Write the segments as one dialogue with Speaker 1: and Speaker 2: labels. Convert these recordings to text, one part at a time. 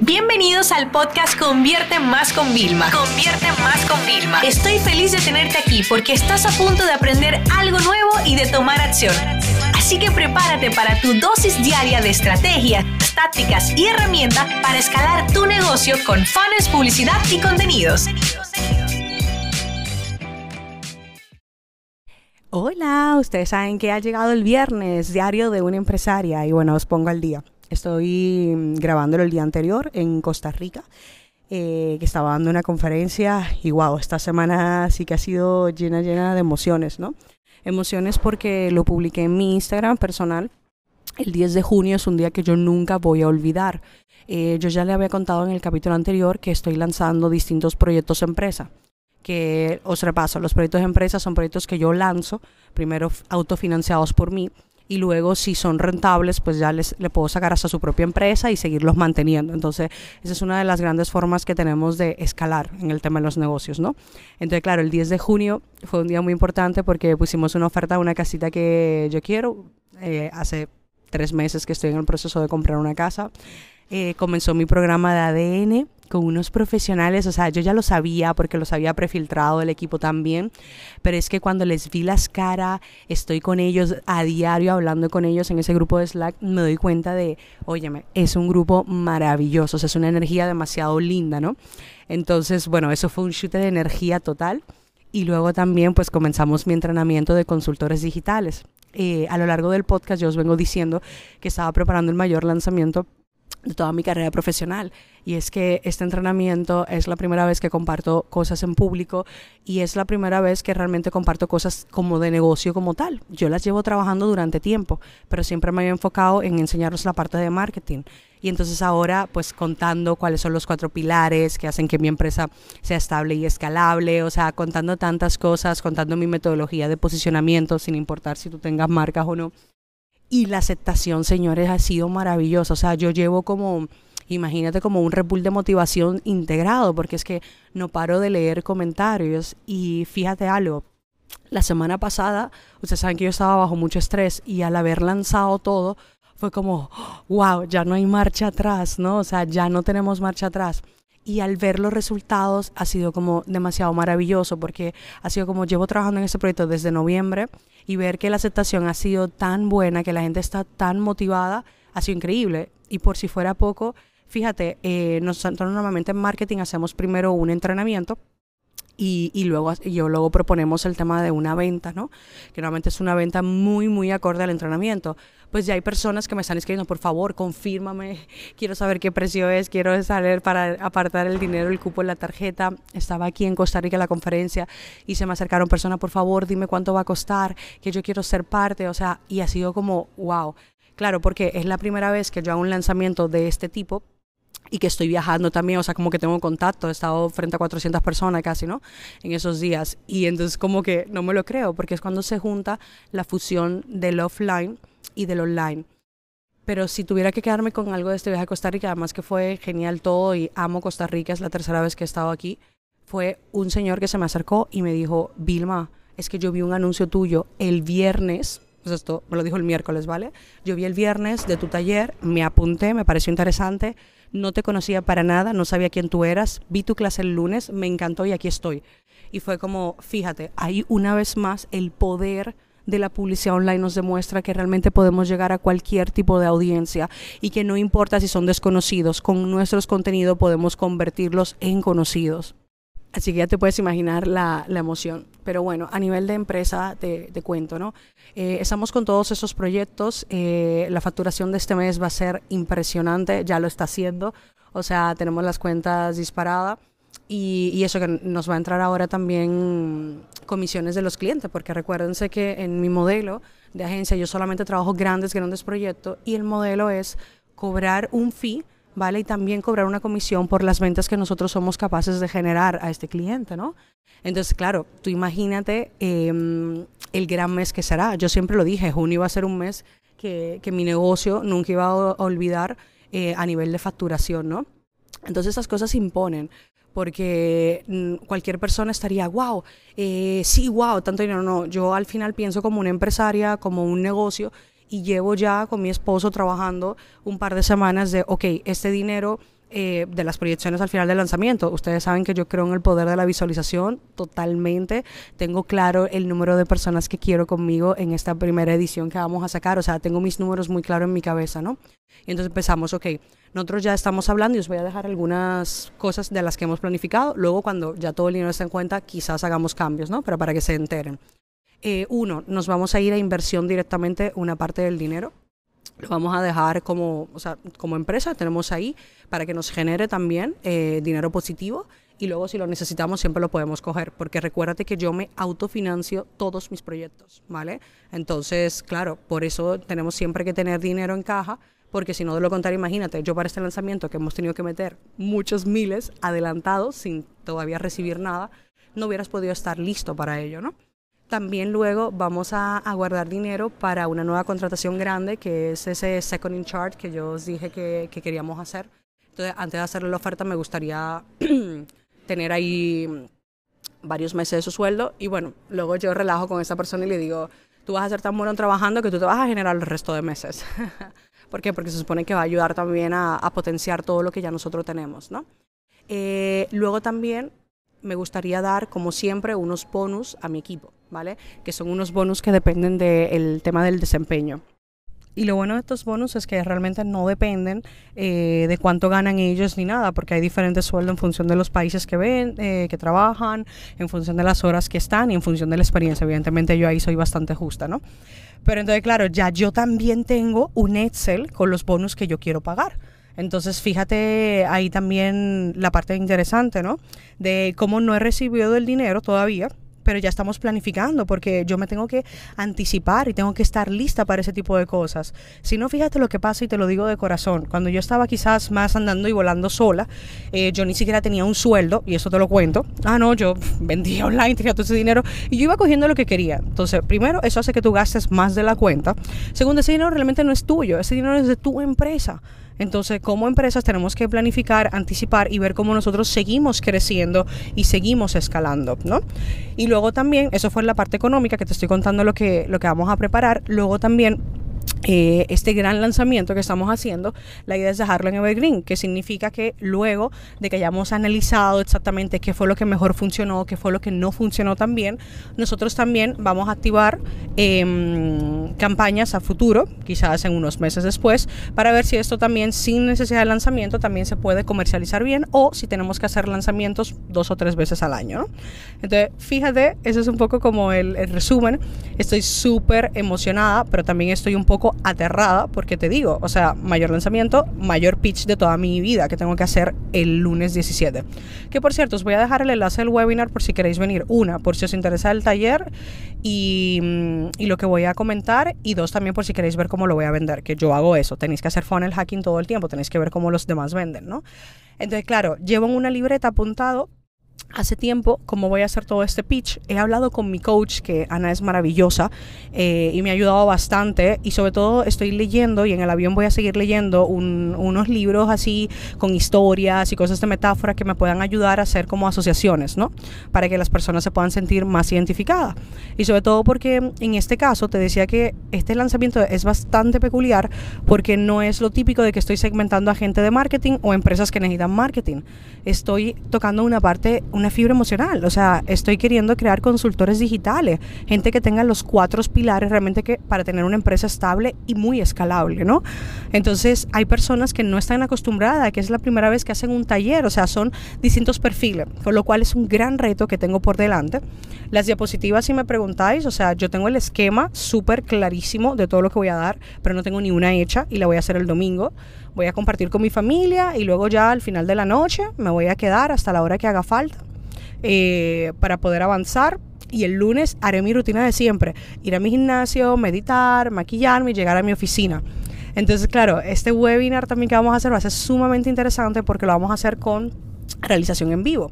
Speaker 1: Bienvenidos al podcast Convierte Más con Vilma. Convierte Más con Vilma. Estoy feliz de tenerte aquí porque estás a punto de aprender algo nuevo y de tomar acción. Así que prepárate para tu dosis diaria de estrategias, tácticas y herramientas para escalar tu negocio con fans, publicidad y contenidos.
Speaker 2: Hola, ustedes saben que ha llegado el viernes, diario de una empresaria, y bueno, os pongo al día. Estoy mm, grabándolo el día anterior en Costa Rica, eh, que estaba dando una conferencia y wow, esta semana sí que ha sido llena, llena de emociones, ¿no? Emociones porque lo publiqué en mi Instagram personal. El 10 de junio es un día que yo nunca voy a olvidar. Eh, yo ya le había contado en el capítulo anterior que estoy lanzando distintos proyectos empresa que os repaso, los proyectos de empresa son proyectos que yo lanzo, primero autofinanciados por mí, y luego si son rentables, pues ya les, le puedo sacar hasta su propia empresa y seguirlos manteniendo. Entonces, esa es una de las grandes formas que tenemos de escalar en el tema de los negocios, ¿no? Entonces, claro, el 10 de junio fue un día muy importante porque pusimos una oferta a una casita que yo quiero. Eh, hace tres meses que estoy en el proceso de comprar una casa. Eh, comenzó mi programa de ADN con unos profesionales, o sea, yo ya lo sabía porque los había prefiltrado el equipo también, pero es que cuando les vi las caras, estoy con ellos a diario hablando con ellos en ese grupo de Slack, me doy cuenta de, óyeme, es un grupo maravilloso, o sea, es una energía demasiado linda, ¿no? Entonces, bueno, eso fue un chute de energía total y luego también pues comenzamos mi entrenamiento de consultores digitales. Eh, a lo largo del podcast yo os vengo diciendo que estaba preparando el mayor lanzamiento de toda mi carrera profesional. Y es que este entrenamiento es la primera vez que comparto cosas en público y es la primera vez que realmente comparto cosas como de negocio como tal. Yo las llevo trabajando durante tiempo, pero siempre me había enfocado en enseñaros la parte de marketing. Y entonces ahora, pues contando cuáles son los cuatro pilares que hacen que mi empresa sea estable y escalable, o sea, contando tantas cosas, contando mi metodología de posicionamiento, sin importar si tú tengas marcas o no. Y la aceptación, señores, ha sido maravillosa. O sea, yo llevo como, imagínate, como un repull de motivación integrado, porque es que no paro de leer comentarios. Y fíjate algo, la semana pasada, ustedes saben que yo estaba bajo mucho estrés y al haber lanzado todo, fue como, wow, ya no hay marcha atrás, ¿no? O sea, ya no tenemos marcha atrás y al ver los resultados ha sido como demasiado maravilloso porque ha sido como llevo trabajando en este proyecto desde noviembre y ver que la aceptación ha sido tan buena, que la gente está tan motivada, ha sido increíble. Y por si fuera poco, fíjate, eh, nosotros normalmente en marketing hacemos primero un entrenamiento y, luego yo luego proponemos el tema de una venta, ¿no? Que normalmente es una venta muy, muy acorde al entrenamiento. Pues ya hay personas que me están escribiendo, por favor, confírmame, quiero saber qué precio es, quiero saber para apartar el dinero, el cupo en la tarjeta. Estaba aquí en Costa Rica la conferencia y se me acercaron personas, por favor, dime cuánto va a costar, que yo quiero ser parte, o sea, y ha sido como, wow. Claro, porque es la primera vez que yo hago un lanzamiento de este tipo y que estoy viajando también, o sea, como que tengo contacto, he estado frente a 400 personas casi, ¿no? En esos días. Y entonces como que no me lo creo, porque es cuando se junta la fusión del offline y del online. Pero si tuviera que quedarme con algo de este viaje a Costa Rica, además que fue genial todo y amo Costa Rica, es la tercera vez que he estado aquí, fue un señor que se me acercó y me dijo, Vilma, es que yo vi un anuncio tuyo el viernes pues esto me lo dijo el miércoles, ¿vale? Yo vi el viernes de tu taller, me apunté, me pareció interesante, no te conocía para nada, no sabía quién tú eras, vi tu clase el lunes, me encantó y aquí estoy. Y fue como, fíjate, ahí una vez más el poder de la publicidad online nos demuestra que realmente podemos llegar a cualquier tipo de audiencia y que no importa si son desconocidos, con nuestros contenidos podemos convertirlos en conocidos. Así que ya te puedes imaginar la, emoción. Pero bueno, a nivel de empresa te, cuento, ¿no? Eh, estamos con todos esos proyectos. Eh, la facturación de este mes va a ser impresionante, ya lo está haciendo. O sea, tenemos las cuentas disparadas. Y, y, eso que nos va a entrar ahora también comisiones de los clientes, porque recuérdense que en mi modelo de agencia yo solamente trabajo grandes, grandes proyectos y el modelo es cobrar un fee ¿vale? Y también cobrar una comisión por las ventas que nosotros somos capaces de generar a este cliente, ¿no? Entonces, claro, tú imagínate em, el gran mes que será. Yo siempre lo dije, junio iba a ser un mes que, mi negocio nunca iba a olvidar eh, a nivel de facturación, ¿no? Entonces esas cosas imponen porque mm, cualquier persona estaría, wow, eh, sí, wow, tanto dinero. No, yo al final pienso como una empresaria, como un negocio y llevo ya con mi esposo trabajando un par de semanas de, ok, este dinero eh, de las proyecciones al final del lanzamiento. Ustedes saben que yo creo en el poder de la visualización totalmente. Tengo claro el número de personas que quiero conmigo en esta primera edición que vamos a sacar. O sea, tengo mis números muy claros en mi cabeza, ¿no? Y entonces empezamos, ok, nosotros ya estamos hablando y os voy a dejar algunas cosas de las que hemos planificado. Luego, cuando ya todo el dinero está en cuenta, quizás hagamos cambios, ¿no? Pero para que se enteren. Eh, uno, nos vamos a ir a inversión directamente una parte del dinero lo vamos a dejar como, o sea, como empresa, tenemos ahí para que nos genere también eh, dinero positivo y luego si lo necesitamos siempre lo podemos coger, porque recuérdate que yo me autofinancio todos mis proyectos, ¿vale? Entonces, claro, por eso tenemos siempre que tener dinero en caja, porque si no de lo contrario, imagínate, yo para este lanzamiento que hemos tenido que meter muchos miles adelantados sin todavía recibir nada, no hubieras podido estar listo para ello, ¿no? También luego vamos a, guardar dinero para una nueva contratación grande, que es ese second in chart que yo os dije que, queríamos hacer. Entonces, antes de hacerle la oferta, me gustaría tener ahí varios meses de su sueldo. Y bueno, luego yo relajo con esa persona y le digo, tú vas a ser tan bueno trabajando que tú te vas a generar el resto de meses. ¿Por qué? Porque se supone que va a ayudar también a, potenciar todo lo que ya nosotros tenemos, ¿no? Eh, luego también me gustaría dar, como siempre, unos bonus a mi equipo, ¿vale? Que son unos bonus que dependen del tema del desempeño. Y lo bueno de estos bonus es que realmente no dependen eh, de cuánto ganan ellos ni nada, porque hay diferentes sueldos en función de los países que ven, eh, que trabajan, en función de las horas que están y en función de la experiencia. Evidentemente yo ahí soy bastante justa, ¿no? Pero entonces, claro, ya yo también tengo un Excel con los bonus que yo quiero pagar. Entonces, fíjate ahí también la parte interesante, ¿no? De cómo no he recibido el dinero todavía pero ya estamos planificando porque yo me tengo que anticipar y tengo que estar lista para ese tipo de cosas. Si no, fíjate lo que pasa y te lo digo de corazón. Cuando yo estaba quizás más andando y volando sola, eh, yo ni siquiera tenía un sueldo, y eso te lo cuento. Ah, no, yo vendía online, tenía todo ese dinero y yo iba cogiendo lo que quería. Entonces, primero, eso hace que tú gastes más de la cuenta. Segundo, ese dinero realmente no es tuyo, ese dinero es de tu empresa. Entonces, como empresas tenemos que planificar, anticipar y ver cómo nosotros seguimos creciendo y seguimos escalando, ¿no? Y luego también, eso fue la parte económica que te estoy contando lo que, lo que vamos a preparar. Luego también eh, este gran lanzamiento que estamos haciendo, la idea es dejarlo en Evergreen, que significa que luego de que hayamos analizado exactamente qué fue lo que mejor funcionó, qué fue lo que no funcionó tan bien, nosotros también vamos a activar campañas a futuro, quizás en unos meses después, para ver si esto también sin necesidad de lanzamiento también se puede comercializar bien o si tenemos que hacer lanzamientos dos o tres veces al año. Entonces, fíjate, ese es un poco como el, el resumen. Estoy súper emocionada, pero también estoy un poco aterrada porque te digo, o sea, mayor lanzamiento, mayor pitch de toda mi vida que tengo que hacer el lunes 17. Que por cierto, os voy a dejar el enlace del webinar por si queréis venir. Una, por si os interesa el taller y, mm, y lo que voy a comentar. Y dos, también por si queréis ver cómo lo voy a vender, que yo hago eso. Tenéis que hacer funnel hacking todo el tiempo, tenéis que ver cómo los demás venden, ¿no? Entonces, claro, llevo en una libreta apuntado hace tiempo, como voy a hacer todo este pitch, he hablado con mi coach, que Ana es maravillosa eh, y me ha ayudado bastante. Y sobre todo estoy leyendo y en el avión voy a seguir leyendo unos libros así con historias y cosas de metáfora que me puedan ayudar a hacer como asociaciones, ¿no? Para que las personas se puedan sentir más identificadas. Y sobre todo porque en este caso te decía que este lanzamiento es bastante peculiar porque no es lo típico de que estoy segmentando a gente de marketing o empresas que necesitan marketing. Estoy tocando una parte una fibra emocional. O sea, estoy queriendo crear consultores digitales, gente que tenga los cuatro pilares realmente que para tener una empresa estable y muy escalable, ¿no? Entonces, hay personas que no están acostumbradas, que es la primera vez que hacen un taller, o sea, son distintos perfiles, por lo cual es un gran reto que tengo por delante. Las diapositivas, si me preguntáis, o sea, yo tengo el esquema súper clarísimo de todo lo que voy a dar, pero no tengo ni una hecha y la voy a hacer el domingo voy a compartir con mi familia y luego ya al final de la noche me voy a quedar hasta la hora que haga falta eh, para poder avanzar. Y el lunes haré mi rutina de siempre, ir a mi gimnasio, meditar, maquillarme y llegar a mi oficina. Entonces, claro, este webinar también que vamos a hacer va a ser sumamente interesante porque lo vamos a hacer con realización en vivo.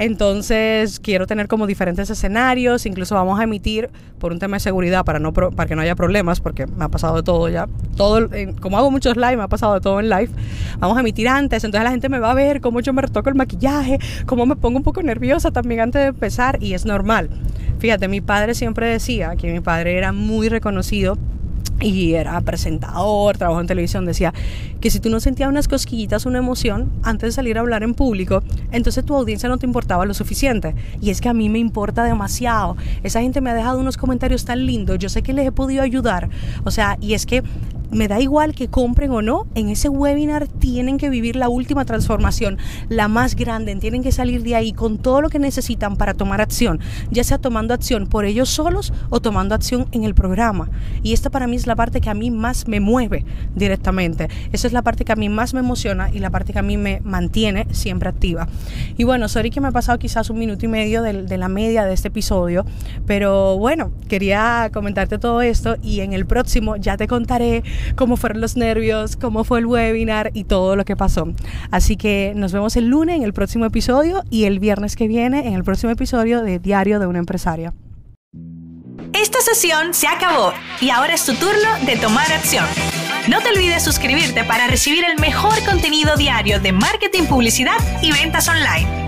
Speaker 2: Entonces quiero tener como diferentes escenarios, incluso vamos a emitir por un tema de seguridad para, no para que no haya problemas, porque me ha pasado de todo ya. Todo, como hago muchos live, me ha pasado de todo en live. Vamos a emitir antes, entonces la gente me va a ver cómo yo me retoco el maquillaje, cómo me pongo un poco nerviosa también antes de empezar y es normal. Fíjate, mi padre siempre decía que mi padre era muy reconocido y era presentador, trabajó en televisión, decía que si tú no sentías unas cosquillitas, una emoción antes de salir a hablar en público, entonces tu audiencia no te importaba lo suficiente. Y es que a mí me importa demasiado. Esa gente me ha dejado unos comentarios tan lindos, yo sé que les he podido ayudar. O sea, y es que me da igual que compren o no, en ese webinar tienen que vivir la última transformación, la más grande, tienen que salir de ahí con todo lo que necesitan para tomar acción, ya sea tomando acción por ellos solos o tomando acción en el programa. Y esta para mí es la parte que a mí más me mueve directamente. Esa es la parte que a mí más me emociona y la parte que a mí me mantiene siempre activa. Y bueno, sorry que me ha pasado quizás un minuto y medio de, de la media de este episodio, pero bueno, quería comentarte todo esto y en el próximo ya te contaré cómo fueron los nervios, cómo fue el webinar y todo lo que pasó. Así que nos vemos el lunes en el próximo episodio y el viernes que viene en el próximo episodio de Diario de una empresaria.
Speaker 1: Esta sesión se acabó y ahora es tu turno de tomar acción. No te olvides suscribirte para recibir el mejor contenido diario de marketing, publicidad y ventas online.